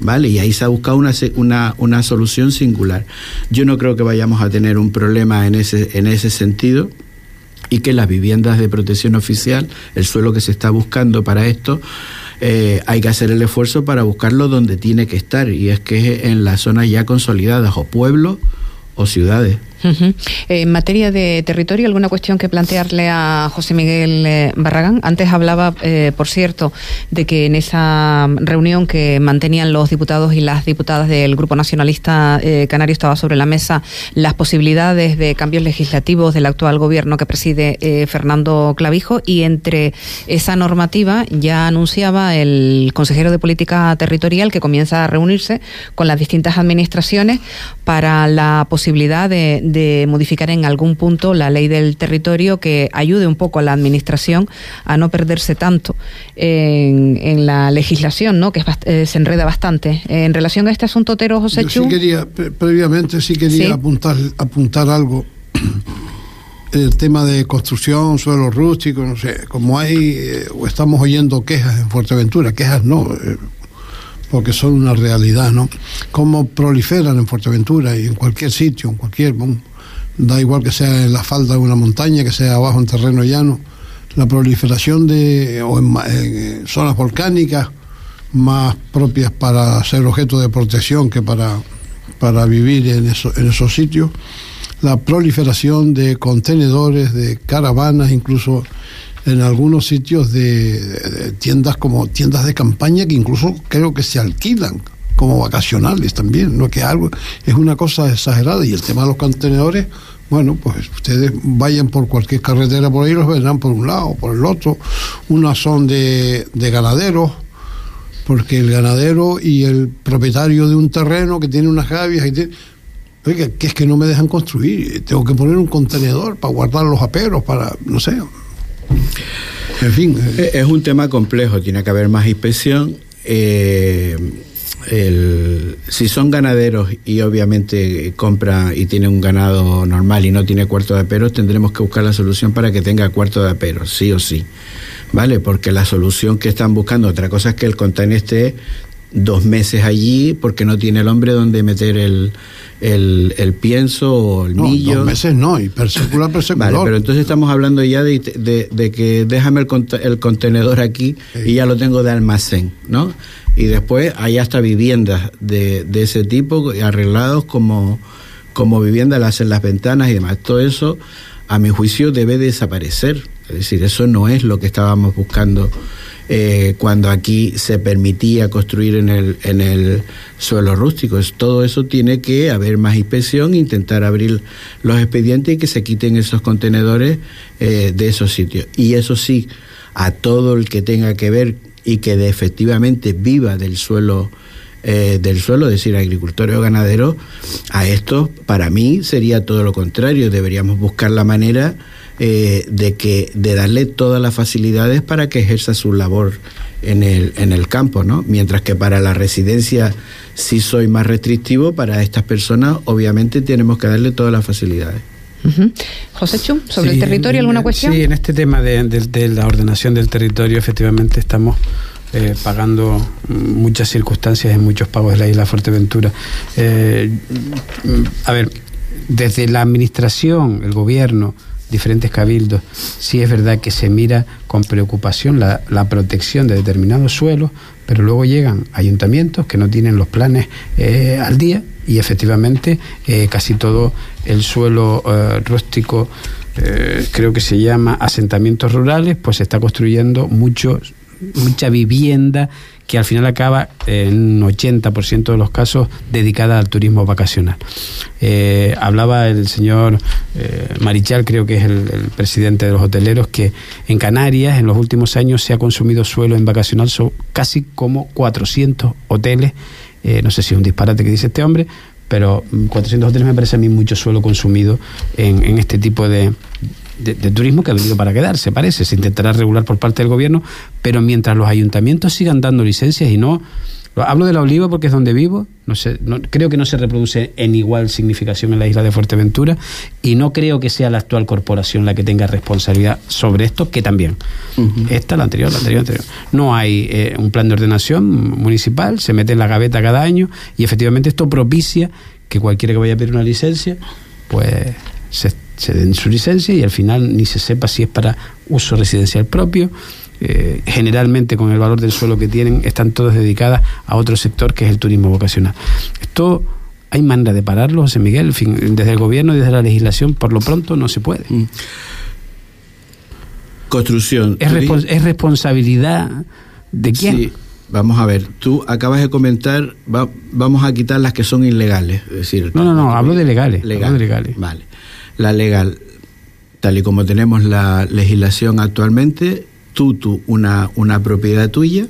¿Vale? Y ahí se ha buscado una, una, una solución singular. Yo no creo que vayamos a tener un problema en ese, en ese sentido y que las viviendas de protección oficial, el suelo que se está buscando para esto, eh, hay que hacer el esfuerzo para buscarlo donde tiene que estar, y es que en las zonas ya consolidadas o pueblos o ciudades. En materia de territorio, ¿alguna cuestión que plantearle a José Miguel eh, Barragán? Antes hablaba, eh, por cierto, de que en esa reunión que mantenían los diputados y las diputadas del Grupo Nacionalista eh, Canario estaba sobre la mesa las posibilidades de cambios legislativos del actual gobierno que preside Fernando Clavijo y entre esa normativa ya anunciaba el consejero de Política Territorial que comienza a reunirse con las distintas administraciones para la posibilidad de de modificar en algún punto la ley del territorio que ayude un poco a la administración a no perderse tanto en, la legislación, ¿no? que eh, se enreda bastante. En relación a este asunto, Tero José Yo sí quería, previamente sí quería Apuntar, apuntar algo. El tema de construcción, suelo rústico, no sé, como hay, eh, o estamos oyendo quejas en Fuerteventura, quejas no, eh, porque son una realidad, ¿no? Cómo proliferan en Fuerteventura y en cualquier sitio, en cualquier, da igual que sea en la falda de una montaña, que sea abajo en terreno llano, la proliferación de, zonas volcánicas más propias para ser objeto de protección que para, para vivir en esos sitios, la proliferación de contenedores, de caravanas, incluso en algunos sitios de, tiendas como tiendas de campaña que incluso creo que se alquilan como vacacionales también, no que algo es una cosa exagerada. Y el tema de los contenedores, bueno, pues ustedes vayan por cualquier carretera por ahí los verán por un lado, por el otro, unas son de, de ganaderos porque el ganadero y el propietario de un terreno que tiene unas gavias y tiene, oiga, que es que no me dejan construir, tengo que poner un contenedor para guardar los aperos, para, no sé, en fin. Es un tema complejo, tiene que haber más inspección. Eh, si son ganaderos y obviamente compran y tienen un ganado normal y no tiene cuarto de aperos, tendremos que buscar la solución para que tenga cuarto de aperos, sí o sí. ¿Vale? Porque la solución que están buscando, otra cosa es que el container esté dos meses allí porque no tiene el hombre donde meter el, el, pienso o el millo. Dos meses no, y persecular, persecular. Vale, pero entonces estamos hablando ya de, de, que déjame el, el, contenedor aquí y ya lo tengo de almacén, ¿no? Y después hay hasta viviendas de, de ese tipo arreglados como, como vivienda, las hacen las ventanas y demás. Todo eso, a mi juicio, debe desaparecer. Es decir, eso no es lo que estábamos buscando eh, cuando aquí se permitía construir en el, en el suelo rústico. Todo eso tiene que haber más inspección, intentar abrir los expedientes y que se quiten esos contenedores eh, de esos sitios. Y eso sí, a todo el que tenga que ver y que efectivamente viva del suelo eh, del suelo, es decir, agricultores o ganaderos, a esto para mí sería todo lo contrario. Deberíamos buscar la manera eh, de que de darle todas las facilidades para que ejerza su labor en el, en el campo, ¿no? Mientras que para la residencia sí soy más restrictivo, para estas personas obviamente tenemos que darle todas las facilidades. José Chum, sobre el territorio, ¿alguna cuestión? Sí, en este tema de, la ordenación del territorio, efectivamente estamos eh, pagando muchas circunstancias en muchos pagos de la isla Fuerteventura. Eh, a ver, desde la administración, el gobierno, diferentes cabildos, sí es verdad que se mira con preocupación la, protección de determinados suelos, pero luego llegan ayuntamientos que no tienen los planes eh, al día y efectivamente eh, casi todo el suelo eh, rústico, creo que se llama asentamientos rurales, pues se está construyendo mucho mucha vivienda que al final acaba en un 80% de los casos dedicada al turismo vacacional. Eh, hablaba el señor eh, Marichal, creo que es el, presidente de los hoteleros, que en Canarias en los últimos años se ha consumido suelo en vacacional son casi como 400 hoteles. Eh, no sé si es un disparate que dice este hombre, pero 400 hoteles me parece a mí mucho suelo consumido en este tipo de, de, turismo que ha venido para quedarse, parece. Se intentará regular por parte del gobierno, pero mientras los ayuntamientos sigan dando licencias y no. Hablo de la oliva porque es donde vivo, no sé, no, creo que no se reproduce en igual significación en la isla de Fuerteventura y no creo que sea la actual corporación la que tenga responsabilidad sobre esto, que también. Esta, la anterior, la anterior, la anterior. No hay eh, un plan de ordenación municipal, se mete en la gaveta cada año y efectivamente esto propicia que cualquiera que vaya a pedir una licencia, pues se se den su licencia y al final ni se sepa si es para uso residencial propio. Eh, generalmente con el valor del suelo que tienen están todas dedicadas a otro sector que es el turismo vocacional. Esto hay manera de pararlo, José Miguel, desde el gobierno y desde la legislación por lo pronto no se puede. Mm. Construcción. Es, es, responsabilidad de quién. Sí. Vamos a ver, tú acabas de comentar, vamos a quitar las que son ilegales. Es decir, no, no, no, hablo de legales. Hablo de legales. Vale la legal, tal y como tenemos la legislación actualmente, tú, tú una, una propiedad tuya.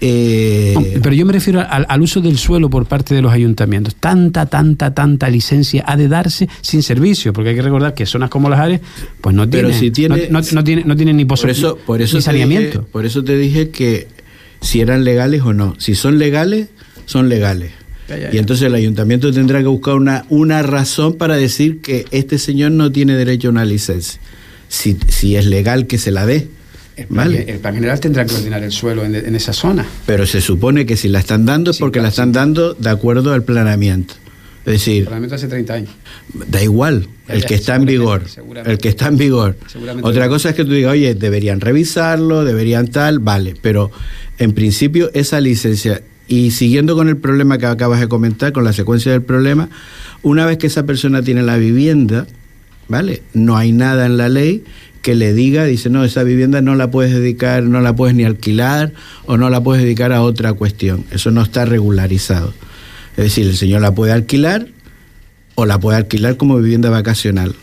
Eh, pero yo me refiero al, uso del suelo por parte de los ayuntamientos. Tanta, tanta, tanta licencia ha de darse sin servicio, porque hay que recordar que zonas como las áreas, pues no tienen, si tiene, no, tienen, no tienen ni, por eso, por eso saneamiento. por eso te dije que si eran legales o no. Si son legales, son legales. Y entonces el ayuntamiento tendrá que buscar una, una razón para decir que este señor no tiene derecho a una licencia. Si, si es legal que se la dé. El plan, el plan, general tendrá que ordenar el suelo en, esa zona. Pero se supone que si la están dando es porque la están dando de acuerdo al planeamiento. Es decir, el planeamiento hace 30 años. Da igual, el que está en vigor. El que está en vigor. Otra cosa es que tú digas, oye, deberían revisarlo, deberían tal, vale. Pero en principio esa licencia y siguiendo con el problema que acabas de comentar, con la secuencia del problema, una vez que esa persona tiene la vivienda, ¿vale? No hay nada en la ley que le diga, dice, no, esa vivienda no la puedes dedicar, no la puedes ni alquilar o no la puedes dedicar a otra cuestión. Eso no está regularizado. Es decir, el señor la puede alquilar o la puede alquilar como vivienda vacacional.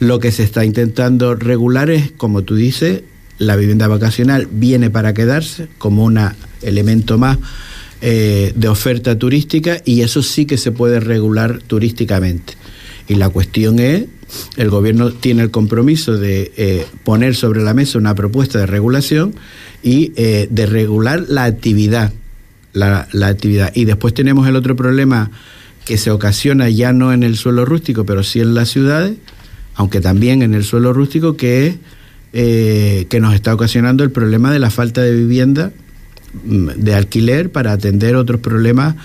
Lo que se está intentando regular es, como tú dices, la vivienda vacacional viene para quedarse como un elemento más eh, de oferta turística y eso sí que se puede regular turísticamente. Y la cuestión es, el gobierno tiene el compromiso de eh, poner sobre la mesa una propuesta de regulación y eh, de regular la actividad, la, actividad. Y después tenemos el otro problema que se ocasiona ya no en el suelo rústico, pero sí en las ciudades, aunque también en el suelo rústico, que es que nos está ocasionando el problema de la falta de vivienda de alquiler para atender otros problemas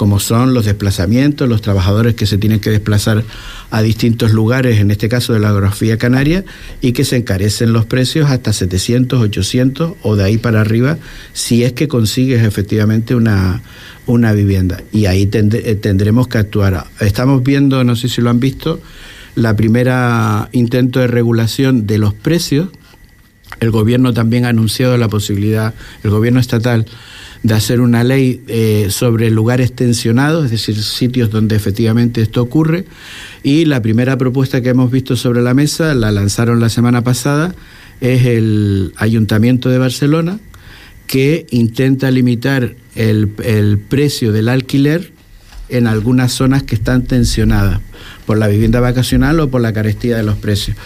como son los desplazamientos, los trabajadores que se tienen que desplazar a distintos lugares, en este caso de la geografía canaria, y que se encarecen los precios hasta 700, 800 o de ahí para arriba, si es que consigues efectivamente una, una vivienda. Y ahí eh, tendremos que actuar. Estamos viendo, no sé si lo han visto, la primera intento de regulación de los precios el gobierno también ha anunciado la posibilidad, el gobierno estatal, de hacer una ley eh, sobre lugares tensionados, es decir, sitios donde efectivamente esto ocurre. Y la primera propuesta que hemos visto sobre la mesa, la lanzaron la semana pasada, es el Ayuntamiento de Barcelona, que intenta limitar el, el precio del alquiler en algunas zonas que están tensionadas por la vivienda vacacional o por la carestía de los precios.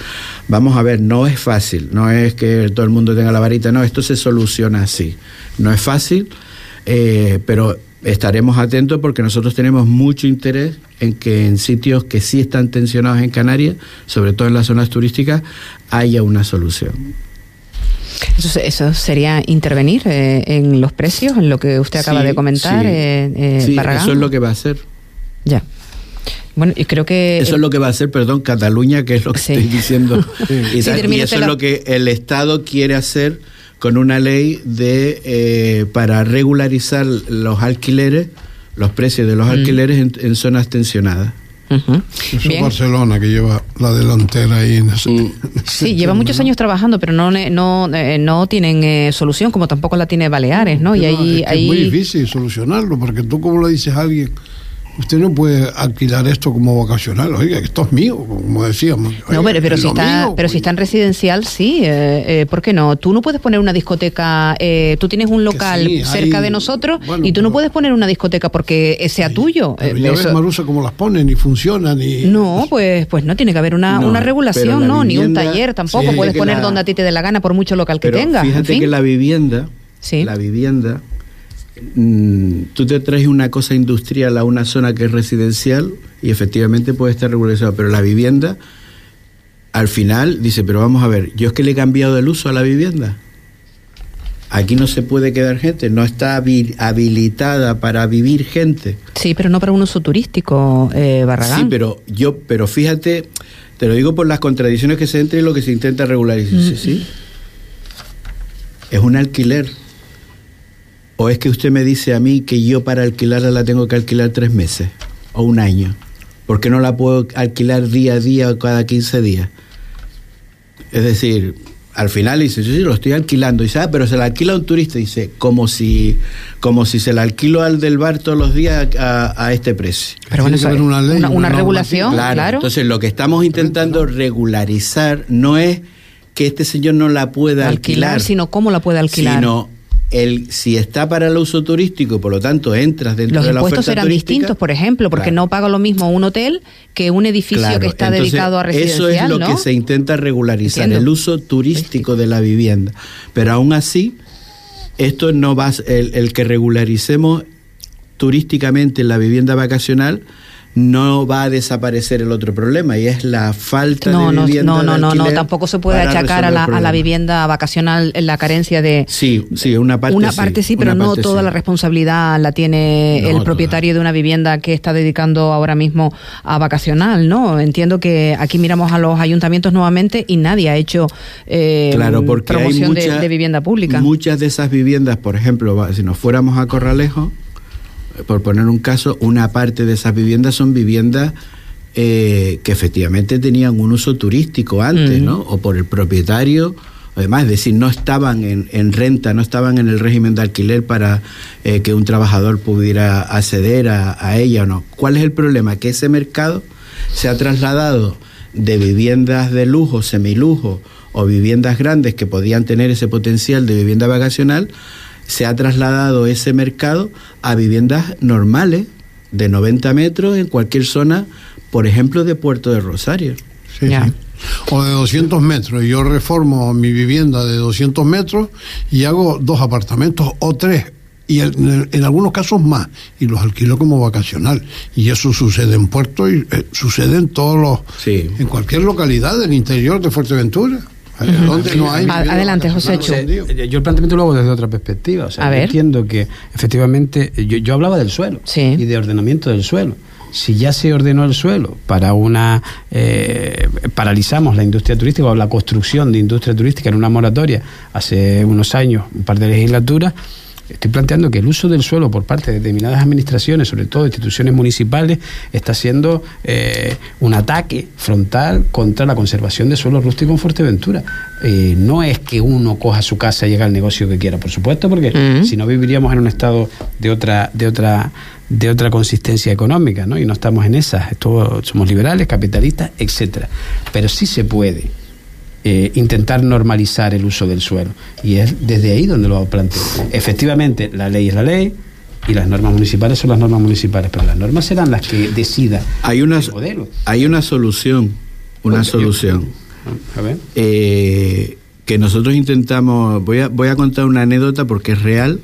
Vamos a ver, no es fácil, no es que todo el mundo tenga la varita, no, esto se soluciona así. No es fácil, eh, pero estaremos atentos porque nosotros tenemos mucho interés en que en sitios que sí están tensionados en Canarias, sobre todo en las zonas turísticas, haya una solución. Eso, eso sería intervenir eh, en los precios, en lo que usted acaba de comentar. Sí, eh, sí eso es lo que va a hacer. Ya. Bueno, y creo que... Eso es lo que va a hacer, perdón, Cataluña, que es lo que estoy diciendo. y, eso es lo que el Estado quiere hacer con una ley de eh, para regularizar los alquileres, los precios de los mm. alquileres en, zonas tensionadas. Eso es Barcelona que lleva la delantera ahí en ese, mm. Sí, lleva muchos años trabajando, pero no no eh, no tienen eh, solución, como tampoco la tiene Baleares, ¿no? y ahí, es, es muy difícil solucionarlo, porque tú como lo dices a alguien usted no puede alquilar esto como vacacional, oiga, esto es mío, como decíamos. no, pero, si está, pero si está en residencial, sí, eh, eh, ¿por qué no? Tú no puedes poner una discoteca, eh, tú tienes un local cerca de nosotros y tú no puedes poner una discoteca porque sea tuyo. Pero ya ves, Marusa, cómo las ponen y funcionan y... No, pues, pues no, tiene que haber una, una regulación, ¿no? Ni un taller tampoco, puedes poner donde a ti te dé la gana por mucho local que tengas. Fíjate que la vivienda, la vivienda tú te traes una cosa industrial a una zona que es residencial y efectivamente puede estar regularizado, pero la vivienda, al final, dice, pero vamos a ver, yo es que le he cambiado el uso a la vivienda. Aquí no se puede quedar gente, no está habilitada para vivir gente. Sí, pero no para un uso turístico, eh, Barragán. Sí, pero yo, pero fíjate, te lo digo por las contradicciones que se entre y lo que se intenta regularizar. Mm. sí. Es un alquiler ¿O es que usted me dice a mí que yo para alquilarla la tengo que alquilar tres meses o un año? ¿Por qué no la puedo alquilar día a día o cada 15 días? Es decir, al final dice, yo sí lo estoy alquilando. Y dice, ah, pero se la alquila a un turista. Dice, como si, como si se la alquilo al del bar todos los días a, este precio. Pero bueno, eso una, ley, una, regulación, claro. Entonces, lo que estamos intentando regularizar no es que este señor no la pueda alquilar, alquilar sino cómo la puede alquilar. Sino el, si está para el uso turístico, por lo tanto entras dentro de la oferta Los impuestos serán distintos, por ejemplo, porque no paga lo mismo un hotel que un edificio que está dedicado a residencial, Eso es lo que se intenta regularizar, el uso turístico de la vivienda. Pero aún así, esto no va, el, el que regularicemos turísticamente la vivienda vacacional no va a desaparecer el otro problema y es la falta de vivienda. No, no, no, no, tampoco se puede achacar a la, a la, vivienda vacacional la carencia de. Sí, sí, una parte. Una parte sí, pero no toda la responsabilidad la tiene el propietario de una vivienda que está dedicando ahora mismo a vacacional, ¿no? Entiendo que aquí miramos a los ayuntamientos nuevamente y nadie ha hecho eh, claro, porque promoción de, vivienda pública. Muchas de esas viviendas, por ejemplo, si nos fuéramos a Corralejo por poner un caso, una parte de esas viviendas son viviendas eh, que efectivamente tenían un uso turístico antes, ¿no? O por el propietario, además, es decir, no estaban en, renta, no estaban en el régimen de alquiler para eh, que un trabajador pudiera acceder a, a, ella o no. ¿Cuál es el problema? Que ese mercado se ha trasladado de viviendas de lujo, semilujo o viviendas grandes que podían tener ese potencial de vivienda vacacional se ha trasladado ese mercado a viviendas normales de 90 metros en cualquier zona, por ejemplo, de Puerto de Rosario. Sí, O de 200 metros. Yo reformo mi vivienda de 200 metros y hago dos apartamentos o tres. Y en, algunos casos más. Y los alquilo como vacacional. Y eso sucede en Puerto y eh, sucede en todos los. En cualquier localidad del interior de Fuerteventura. Adelante, José Chu. Yo el planteamiento lo hago desde otra perspectiva. O sea, entiendo que efectivamente yo, hablaba del suelo y de ordenamiento del suelo. Si ya se ordenó el suelo para una. Eh, paralizamos la industria turística o la construcción de industria turística en una moratoria hace unos años, un par de legislaturas Estoy planteando que el uso del suelo por parte de determinadas administraciones, sobre todo instituciones municipales, está siendo eh, un ataque frontal contra la conservación de suelo rústico en Fuerteventura. Eh, no es que uno coja su casa y llegue al negocio que quiera, por supuesto, porque si no viviríamos en un estado de otra, de otra, de otra consistencia económica, ¿no? Y no estamos en esas. somos liberales, capitalistas, etcétera. Pero sí se puede eh, intentar normalizar el uso del suelo. Y es desde ahí donde lo planteo. Efectivamente, la ley es la ley y las normas municipales son las normas municipales, pero las normas serán las que decidan hay una, el modelo. Hay una solución, una solución. a ver. Eh, que nosotros intentamos, voy a, voy a contar una anécdota porque es real,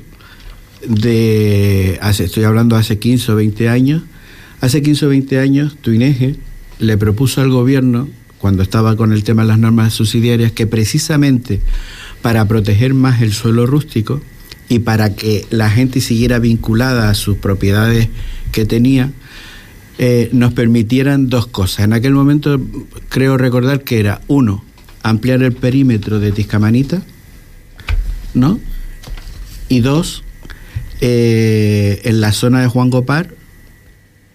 de hace, estoy hablando hace 15 o 20 años, hace 15 o 20 años Tuineje le propuso al gobierno cuando estaba con el tema de las normas subsidiarias, que precisamente para proteger más el suelo rústico y para que la gente siguiera vinculada a sus propiedades que tenía, eh, nos permitieran dos cosas. En aquel momento creo recordar que era, uno, ampliar el perímetro de Tiscamanita, ¿no? Y dos, eh, en la zona de Juan Gopar,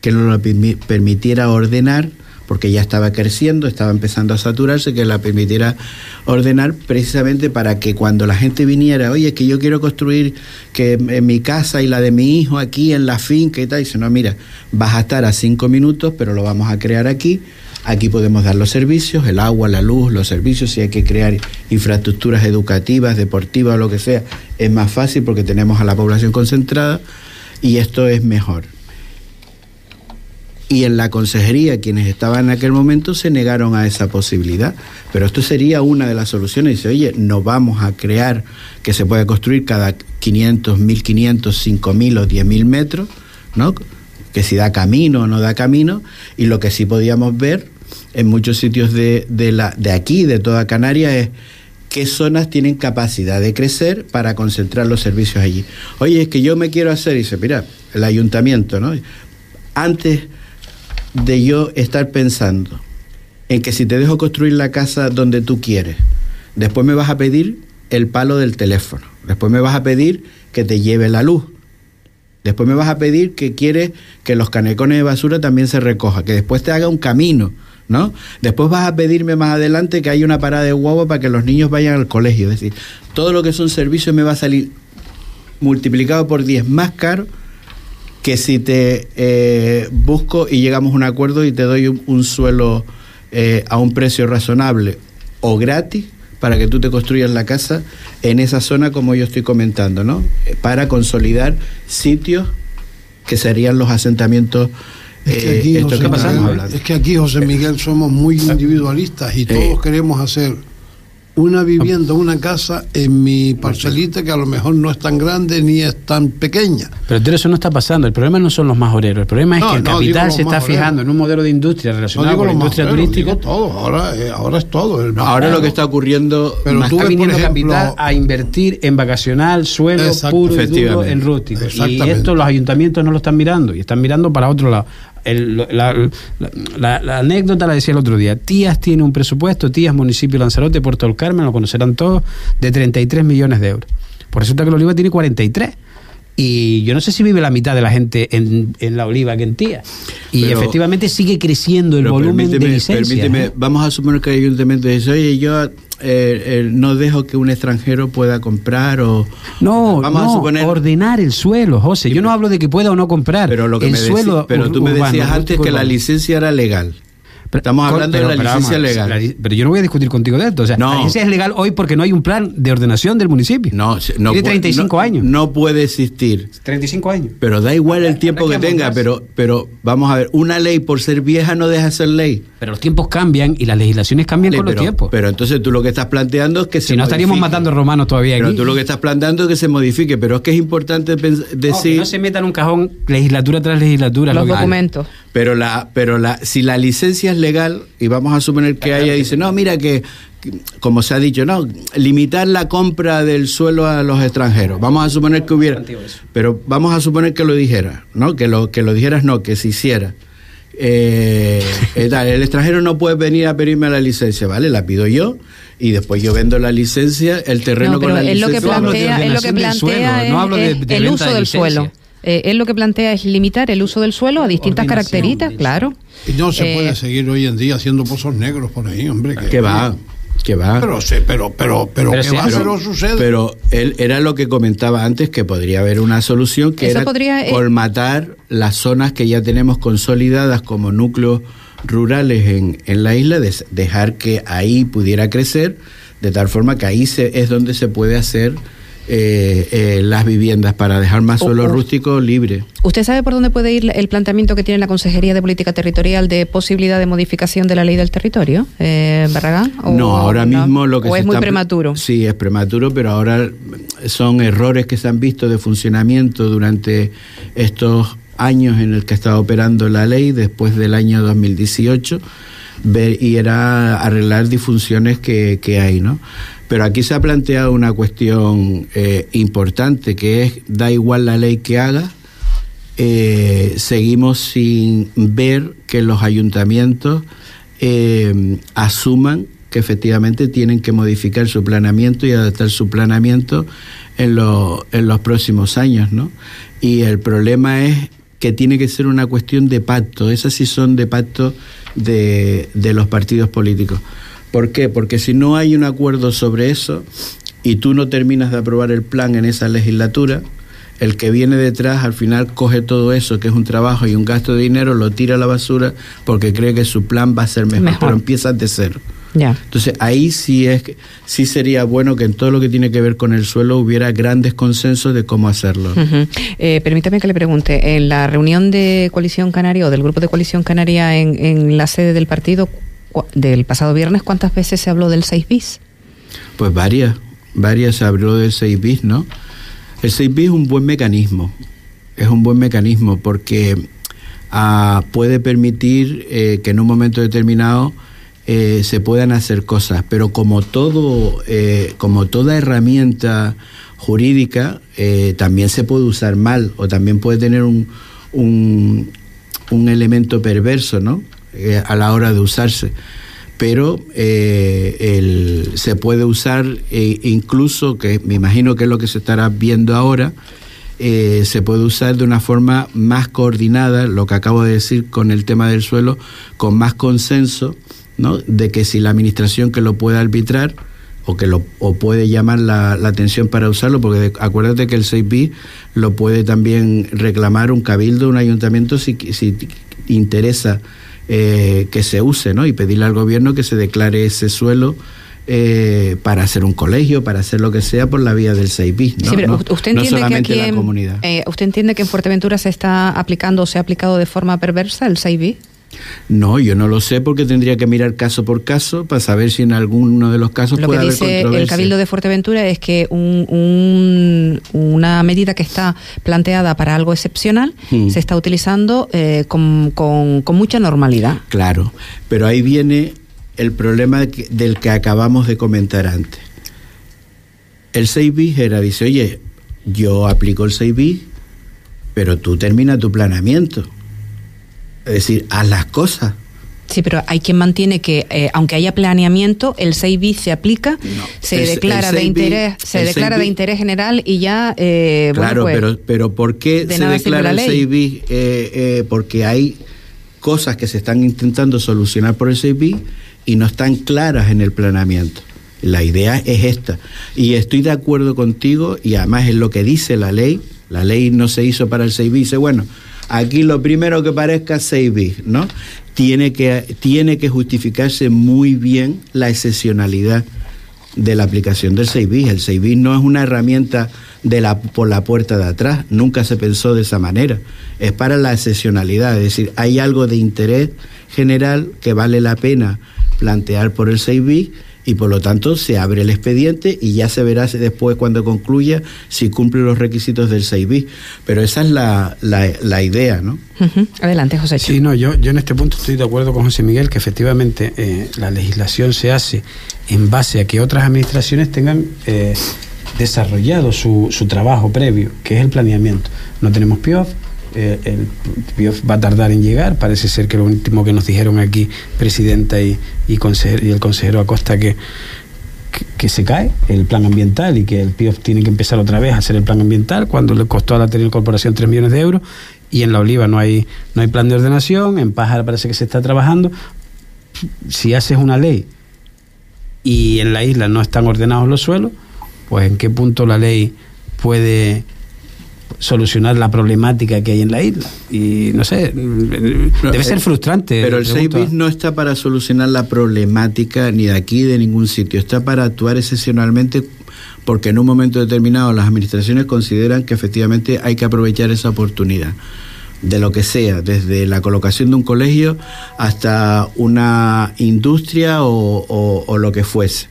que nos lo permitiera ordenar porque ya estaba creciendo, estaba empezando a saturarse, que la permitiera ordenar precisamente para que cuando la gente viniera, oye, es que yo quiero construir que en mi casa y la de mi hijo aquí en la finca y tal, dice, no, mira, vas a estar a cinco minutos, pero lo vamos a crear aquí. Aquí podemos dar los servicios, el agua, la luz, los servicios, si hay que crear infraestructuras educativas, deportivas lo que sea, es más fácil porque tenemos a la población concentrada y esto es mejor y en la consejería quienes estaban en aquel momento se negaron a esa posibilidad. Pero esto sería una de las soluciones. Dice, oye, no vamos a crear que se pueda construir cada 500, 1500, 5000 o 10.000 metros, ¿no? Que si da camino o no da camino. Y lo que sí podíamos ver en muchos sitios de, de, la, de aquí, de toda Canarias, es qué zonas tienen capacidad de crecer para concentrar los servicios allí. Oye, es que yo me quiero hacer, dice, mira, el ayuntamiento, ¿no? Antes de yo estar pensando en que si te dejo construir la casa donde tú quieres, después me vas a pedir el palo del teléfono, después me vas a pedir que te lleve la luz, después me vas a pedir que quieres que los canecones de basura también se recojan, que después te haga un camino, ¿no? Después vas a pedirme más adelante que haya una parada de guagua para que los niños vayan al colegio, es decir, todo lo que son servicios me va a salir multiplicado por 10 más caro que si te eh, busco y llegamos a un acuerdo y te doy un, suelo eh, a un precio razonable o gratis para que tú te construyas la casa en esa zona como yo estoy comentando, ¿no? Eh, para consolidar sitios que serían los asentamientos es que, aquí, es que aquí, José Miguel, somos muy individualistas y todos queremos hacer una vivienda, una casa en mi parcelita que a lo mejor no es tan grande ni es tan pequeña. Pero eso no está pasando. El problema no son los más obreros. El problema es que el capital se está fijando en un modelo de industria relacionado con la industria turística. todo. Ahora, eh, ahora es todo. ahora lo que está ocurriendo. Pero tú está viniendo capital a invertir en vacacional, suelo puro y duro en rústico. Y esto los ayuntamientos no lo están mirando y están mirando para otro lado la, anécdota la decía el otro día. Tías tiene un presupuesto, Tías, municipio de Lanzarote, Puerto del Carmen, lo conocerán todos, de 33 millones de euros. Por resulta que la Oliva tiene 43. Y yo no sé si vive la mitad de la gente en, la Oliva que en Tía. Y efectivamente sigue creciendo el volumen de licencias. Permíteme, ¿eh? vamos a suponer que el ayuntamiento dice, oye, yo eh, eh, no dejo que un extranjero pueda comprar o no vamos a suponer ordenar el suelo José. Yo no hablo de que pueda o no comprar. pero lo que el suelo pero tú me decías antes que la licencia era legal Estamos hablando de la licencia legal. pero yo no voy a discutir contigo de esto. O sea, la licencia es legal hoy porque no hay un plan de ordenación del municipio. No, no Tiene 35 años. No puede existir. 35 años. Pero da igual el tiempo que tenga, pero, pero vamos a ver, una ley por ser vieja no deja de ser ley. Pero los tiempos cambian y las legislaciones cambian con los tiempos. Pero entonces tú lo que estás planteando es que se Si no estaríamos matando romanos todavía Pero tú lo que estás planteando es que se modifique, pero es que es importante decir... No, no se meta en un cajón legislatura tras legislatura. Los documentos. Pero la, pero la, si la licencia es legal, y vamos a suponer que ella dice, no, mira que, como se ha dicho, no, limitar la compra del suelo a los extranjeros. Vamos a suponer que hubiera, pero vamos a suponer que lo dijera, ¿no? Que lo, que lo dijeras no, que se hiciera. Eh, eh el extranjero no puede venir a pedirme la licencia, ¿vale? La pido yo y después yo vendo la licencia, el terreno con la licencia. Lo que plantea, es lo que plantea no hablo de, el uso del suelo. Eh, él lo que plantea es limitar el uso del suelo a distintas características, claro. Y no se puede eh, seguir hoy en día haciendo pozos negros por ahí, hombre. Que, va. Que va. Pero, pero, pero, pero, pero, va, pero, sucede. Pero él era lo que comentaba antes, que podría haber una solución que era podría, eh, colmatar las zonas que ya tenemos consolidadas como núcleos rurales en, en la isla, dejar que ahí pudiera crecer, de tal forma que ahí se, es donde se puede hacer eh, eh, las viviendas para dejar más suelo rústico libre. ¿Usted sabe por dónde puede ir el planteamiento que tiene la Consejería de Política Territorial de posibilidad de modificación de la ley del territorio, eh, Barragán? no, ahora mismo lo que ¿O es muy prematuro? Sí, es prematuro, pero ahora son errores que se han visto de funcionamiento durante estos años en el que estado operando la ley después del año 2018 ver, y era arreglar disfunciones que, que hay, ¿no? Pero aquí se ha planteado una cuestión eh, importante que es, da igual la ley que haga, eh, seguimos sin ver que los ayuntamientos eh, asuman que efectivamente tienen que modificar su planeamiento y adaptar su planeamiento en, en los próximos años, ¿no? Y el problema es que tiene que ser una cuestión de pacto. Esas sí son de pacto de, de los partidos políticos. ¿Por qué? Porque si no hay un acuerdo sobre eso y tú no terminas de aprobar el plan en esa legislatura, el que viene detrás al final coge todo eso, que es un trabajo y un gasto de dinero, lo tira a la basura porque cree que su plan va a ser mejor, pero empieza de cero. Entonces ahí sí es sí sería bueno que en todo lo que tiene que ver con el suelo hubiera grandes consensos de cómo hacerlo. Eh, permítame que le pregunte, en la reunión de Coalición Canaria o del grupo de Coalición Canaria en, en la sede del partido del pasado viernes, ¿cuántas veces se habló del 6 bis? Pues varias, varias se habló del 6 bis, ¿no? El 6 bis es un buen mecanismo, es un buen mecanismo porque ah, puede permitir eh, que en un momento determinado eh, se puedan hacer cosas, pero como todo, eh, como toda herramienta jurídica, también se puede usar mal o también puede tener un, un, elemento perverso, ¿no? A la hora de usarse. Pero el, se puede usar incluso, que me imagino que es lo que se estará viendo ahora, se puede usar de una forma más coordinada, lo que acabo de decir con el tema del suelo, con más consenso ¿no? de que si la administración que lo puede arbitrar o que lo o puede llamar la, atención para usarlo, porque acuérdate que el 6B lo puede también reclamar un cabildo, un ayuntamiento si, si interesa eh, que se use, ¿no? Y pedirle al gobierno que se declare ese suelo eh, para hacer un colegio, para hacer lo que sea por la vía del 6B. ¿no? Sí, pero usted entiende que aquí en, eh, ¿Usted entiende que en Fuerteventura se está aplicando o se ha aplicado de forma perversa el 6B? No, yo no lo sé porque tendría que mirar caso por caso para saber si en alguno de los casos lo puede que dice el Cabildo de Fuerteventura es que un, una medida que está planteada para algo excepcional hmm. se está utilizando eh, con, con, mucha normalidad. Claro, pero ahí viene el problema del que acabamos de comentar antes. El 6 era, dice, oye, yo aplico el 6 pero tú termina tu planeamiento es decir, a las cosas. Sí, pero hay quien mantiene que, eh, aunque haya planeamiento, el 6 bis se aplica, se declara de interés, se declara de interés general y ya. Eh, claro, pues, pero, pero ¿por qué se declara el 6 bis? Eh, eh, porque hay cosas que se están intentando solucionar por el 6 bis y no están claras en el planeamiento. La idea es esta. Y estoy de acuerdo contigo, y además es lo que dice la ley. La ley no se hizo para el 6 bis. Dice, bueno, Aquí lo primero que parezca 6 bis, ¿no? Tiene que, tiene que justificarse muy bien la excepcionalidad de la aplicación del 6 bis. El 6 bis no es una herramienta de la, por la puerta de atrás, nunca se pensó de esa manera. Es para la excepcionalidad, es decir, hay algo de interés general que vale la pena plantear por el 6 bis y por lo tanto se abre el expediente y ya se verá después cuando concluya si cumple los requisitos del 6B. Pero esa es la, la, idea, ¿no? Adelante, José. Sí, no, yo, yo en este punto estoy de acuerdo con José Miguel que efectivamente eh, la legislación se hace en base a que otras administraciones tengan eh, desarrollado su, su trabajo previo, que es el planeamiento. No tenemos PIOF, eh, el va a tardar en llegar. Parece ser que lo último que nos dijeron aquí, presidenta y, y, y el consejero Acosta, que, que, se cae el plan ambiental y que el PIOF tiene que empezar otra vez a hacer el plan ambiental cuando le costó a la Corporación 3 millones de euros y en la Oliva no hay, no hay plan de ordenación, en Pájara parece que se está trabajando. Si haces una ley y en la isla no están ordenados los suelos, pues en qué punto la ley puede solucionar la problemática que hay en la isla. Y no sé, debe ser frustrante. Pero el 6 no está para solucionar la problemática ni de aquí de ningún sitio, está para actuar excepcionalmente porque en un momento determinado las administraciones consideran que efectivamente hay que aprovechar esa oportunidad de lo que sea, desde la colocación de un colegio hasta una industria o lo que fuese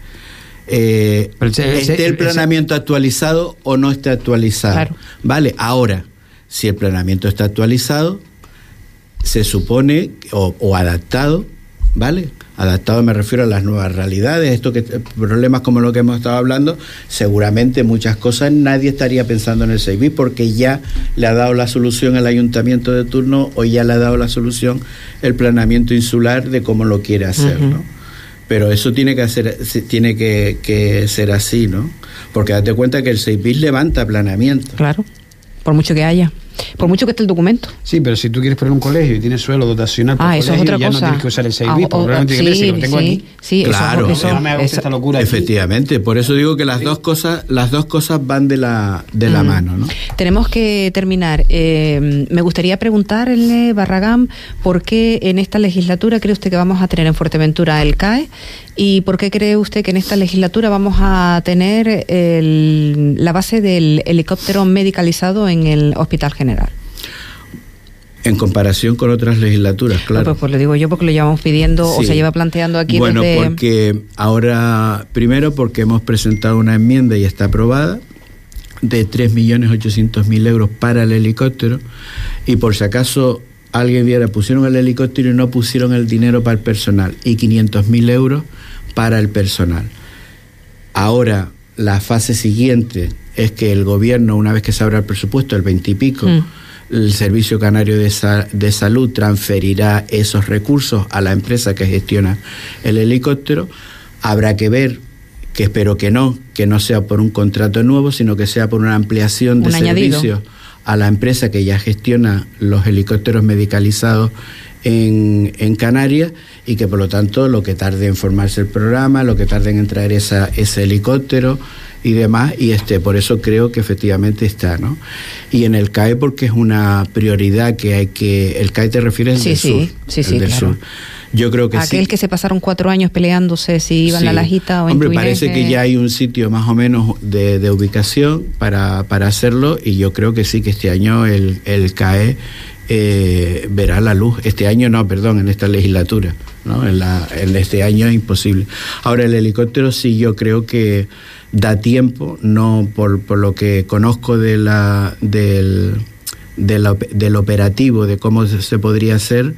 eh, esté el planeamiento actualizado o no esté actualizado. Vale, ahora, si el planeamiento está actualizado, se supone, o, adaptado, ¿vale? Adaptado me refiero a las nuevas realidades, esto que problemas como lo que hemos estado hablando, seguramente muchas cosas nadie estaría pensando en el 6 porque ya le ha dado la solución el ayuntamiento de turno o ya le ha dado la solución el planeamiento insular de cómo lo quiere hacer, ¿no? Pero eso tiene que, hacer, tiene que, ser así, ¿no? Porque date cuenta que el 6 bis levanta planeamiento. Claro, por mucho que haya. Por mucho que esté el documento. Sí, pero si tú quieres poner un colegio y tienes suelo dotacional para ah, eso es otra ya cosa. no tienes que usar el 6 b porque realmente sí, que lo tengo sí, aquí. Sí, claro, eso, eso, me esta locura Efectivamente, por eso digo que las dos cosas las dos cosas van de la de la mm. mano, ¿no? Tenemos que terminar. Eh, me gustaría preguntarle Barragán por qué en esta legislatura cree usted que vamos a tener en Fuerteventura el CAE y por qué cree usted que en esta legislatura vamos a tener la base del helicóptero medicalizado en el Hospital General. En comparación con otras legislaturas, claro. pues, pues, lo digo yo porque lo llevamos pidiendo o se lleva planteando aquí. Bueno, porque ahora, primero porque hemos presentado una enmienda y está aprobada de 3.800.000 euros para el helicóptero y por si acaso alguien viera, pusieron el helicóptero y no pusieron el dinero para el personal y 500.000 euros para el personal. Ahora, la fase siguiente es que el gobierno, una vez que se abra el presupuesto, el 20 y pico, mm. el Servicio Canario de, de Salud transferirá esos recursos a la empresa que gestiona el helicóptero. Habrá que ver que espero que no, que no sea por un contrato nuevo, sino que sea por una ampliación de servicios a la empresa que ya gestiona los helicópteros medicalizados en, en, Canarias y que por lo tanto lo que tarde en formarse el programa, lo que tarde en traer esa, ese helicóptero y demás, y este, por eso creo que efectivamente está, ¿no? Y en el CAE porque es una prioridad que hay que, el CAE te refieres sí, del sí, sur, sí, sí, del sur. Yo creo que Aquel que se pasaron cuatro años peleándose si iban a la Lajita o en Hombre, parece que ya hay un sitio más o menos de, de ubicación para, para, hacerlo y yo creo que sí, que este año el, el CAE eh, verá la luz. Este año no, perdón, en esta legislatura. ¿no? En, la, en este año es imposible. Ahora, el helicóptero sí yo creo que da tiempo, no por, por lo que conozco de la, del, del operativo, de cómo se podría hacer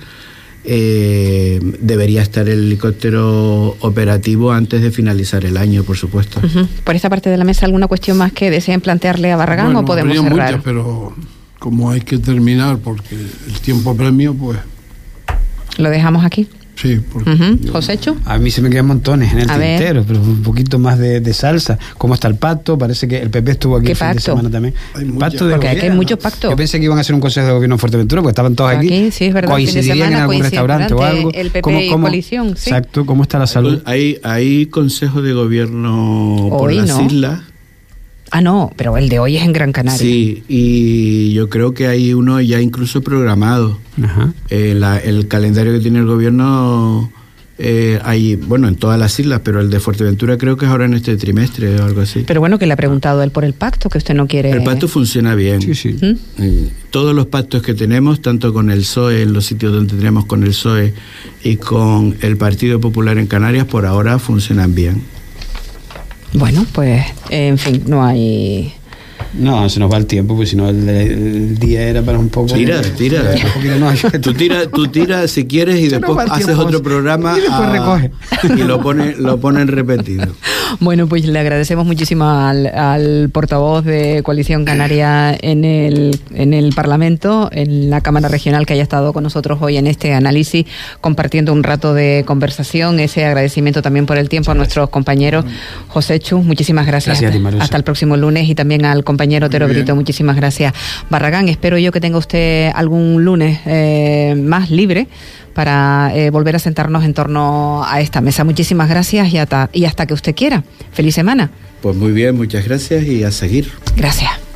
eh, debería estar el helicóptero operativo antes de finalizar el año, por supuesto. Por esta parte de la mesa, ¿alguna cuestión más que deseen plantearle a Barragán o podemos cerrar? Muchas, pero como hay que terminar porque el tiempo premio, pues... Lo dejamos aquí. Sí, porque A mí se me quedan montones en el tintero, pero un poquito más de, salsa. ¿Cómo está el pacto? Parece que el PP estuvo aquí el fin de semana también. Hay pacto de porque hay muchos pactos. Yo pensé que iban a hacer un consejo de gobierno en Fuerteventura, porque estaban todos aquí. aquí sí, es verdad, coincidirían en algún restaurante o algo. El PP ¿Cómo, cómo, coalición, sí. Exacto, ¿cómo está la salud? Hay, hay consejo de gobierno por las islas Ah, no, pero el de hoy es en Gran Canaria. Sí, y yo creo que hay uno ya incluso programado. Ajá. Eh, el calendario que tiene el gobierno eh, hay, bueno, en todas las islas, pero el de Fuerteventura creo que es ahora en este trimestre o algo así. Pero bueno, que le ha preguntado él por el pacto, que usted no quiere. El pacto funciona bien. Sí, sí. Eh, todos los pactos que tenemos, tanto con el PSOE, en los sitios donde tenemos con el PSOE y con el Partido Popular en Canarias, por ahora funcionan bien. Bueno, pues, en fin, no hay... No, se nos va el tiempo, porque si no el, día era para un poco. Tira, tira. tú tira, tú tira si quieres y después haces otro programa y, después recoge. y lo pone, lo ponen repetido. Bueno, pues le agradecemos muchísimo al, portavoz de Coalición Canaria en el, en el Parlamento, en la Cámara Regional, que haya estado con nosotros hoy en este análisis, compartiendo un rato de conversación. Ese agradecimiento también por el tiempo a nuestros compañeros. José Chu, muchísimas gracias. Hasta el próximo lunes y también al compañero Tero Brito, muchísimas gracias. Barragán, espero yo que tenga usted algún lunes eh, más libre para eh, volver a sentarnos en torno a esta mesa. Muchísimas gracias y hasta, y hasta que usted quiera. Feliz semana. Pues muy bien, muchas gracias y a seguir. Gracias.